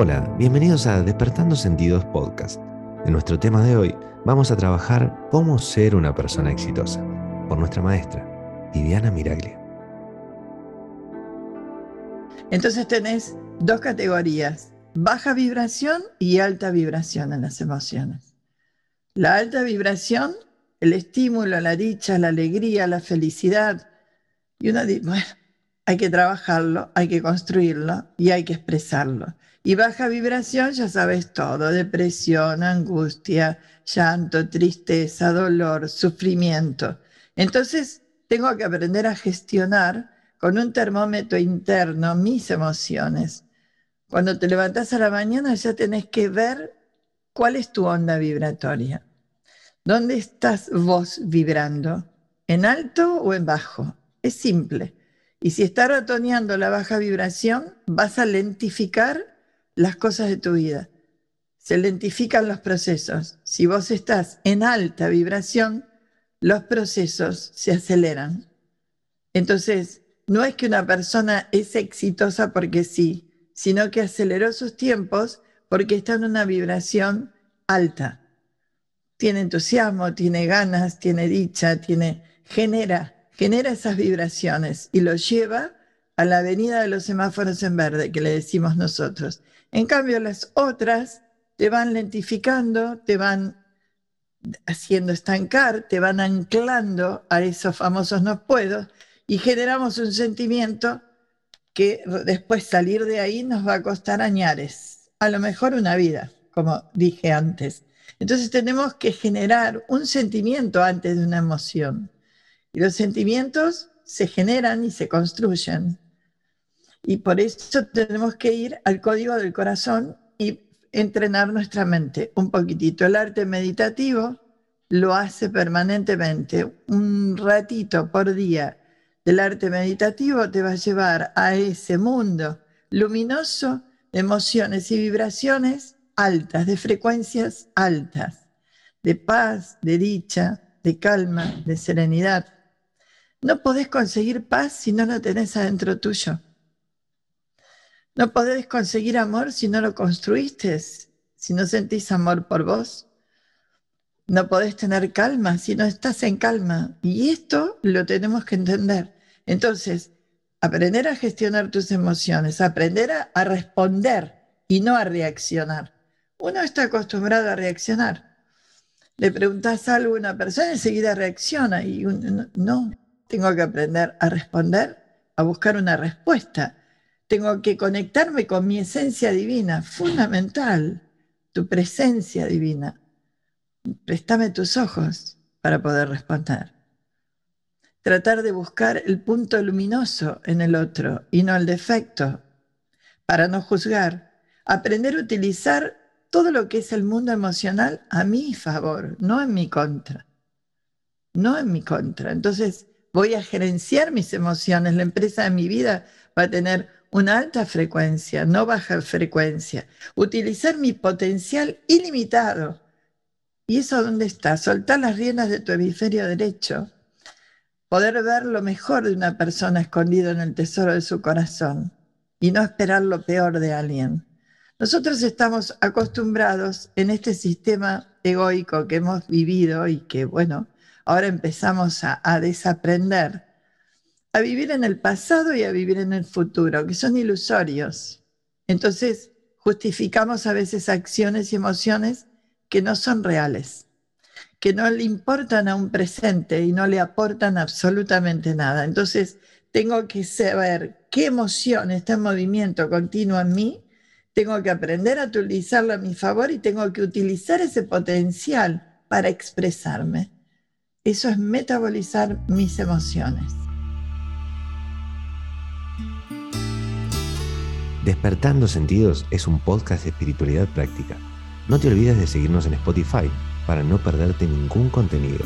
Hola, bienvenidos a Despertando Sentidos Podcast. En nuestro tema de hoy vamos a trabajar cómo ser una persona exitosa por nuestra maestra, Viviana Miraglia. Entonces tenés dos categorías, baja vibración y alta vibración en las emociones. La alta vibración, el estímulo, la dicha, la alegría, la felicidad. Y dice, bueno, hay que trabajarlo, hay que construirlo y hay que expresarlo. Y baja vibración, ya sabes todo, depresión, angustia, llanto, tristeza, dolor, sufrimiento. Entonces, tengo que aprender a gestionar con un termómetro interno mis emociones. Cuando te levantas a la mañana ya tenés que ver cuál es tu onda vibratoria. ¿Dónde estás vos vibrando? ¿En alto o en bajo? Es simple. Y si está ratoneando la baja vibración, vas a lentificar las cosas de tu vida. Se lentifican los procesos. Si vos estás en alta vibración, los procesos se aceleran. Entonces, no es que una persona es exitosa porque sí, sino que aceleró sus tiempos porque está en una vibración alta. Tiene entusiasmo, tiene ganas, tiene dicha, tiene genera, genera esas vibraciones y lo lleva a la avenida de los semáforos en verde que le decimos nosotros. En cambio, las otras te van lentificando, te van haciendo estancar, te van anclando a esos famosos no puedo y generamos un sentimiento que después salir de ahí nos va a costar añares, a lo mejor una vida, como dije antes. Entonces tenemos que generar un sentimiento antes de una emoción. Los sentimientos se generan y se construyen. Y por eso tenemos que ir al código del corazón y entrenar nuestra mente un poquitito. El arte meditativo lo hace permanentemente, un ratito por día. El arte meditativo te va a llevar a ese mundo luminoso de emociones y vibraciones altas, de frecuencias altas, de paz, de dicha, de calma, de serenidad. No podés conseguir paz si no la tenés adentro tuyo. No podés conseguir amor si no lo construiste, si no sentís amor por vos. No podés tener calma si no estás en calma. Y esto lo tenemos que entender. Entonces, aprender a gestionar tus emociones, aprender a, responder y no a reaccionar. Uno está acostumbrado a reaccionar. Le preguntas algo a una persona y enseguida reacciona. Y no, tengo que aprender a responder, a buscar una respuesta tengo que conectarme con mi esencia divina, fundamental, tu presencia divina. Préstame tus ojos para poder responder. Tratar de buscar el punto luminoso en el otro y no el defecto, para no juzgar. Aprender a utilizar todo lo que es el mundo emocional a mi favor, no en mi contra. No en mi contra. Entonces voy a gerenciar mis emociones. La empresa de mi vida va a tener una alta frecuencia, no baja frecuencia. Utilizar mi potencial ilimitado. ¿Y eso dónde está? Soltar las riendas de tu hemisferio derecho. Poder ver lo mejor de una persona escondido en el tesoro de su corazón y no esperar lo peor de alguien. Nosotros estamos acostumbrados en este sistema egoico que hemos vivido y que, bueno, ahora empezamos a, desaprender a vivir en el pasado y a vivir en el futuro, que son ilusorios. Entonces, justificamos a veces acciones y emociones que no son reales, que no le importan a un presente y no le aportan absolutamente nada. Entonces, tengo que saber qué emoción está en movimiento continuo en mí, tengo que aprender a utilizarlo a mi favor y tengo que utilizar ese potencial para expresarme. Eso es metabolizar mis emociones. Despertando Sentidos es un podcast de espiritualidad práctica. No te olvides de seguirnos en Spotify para no perderte ningún contenido.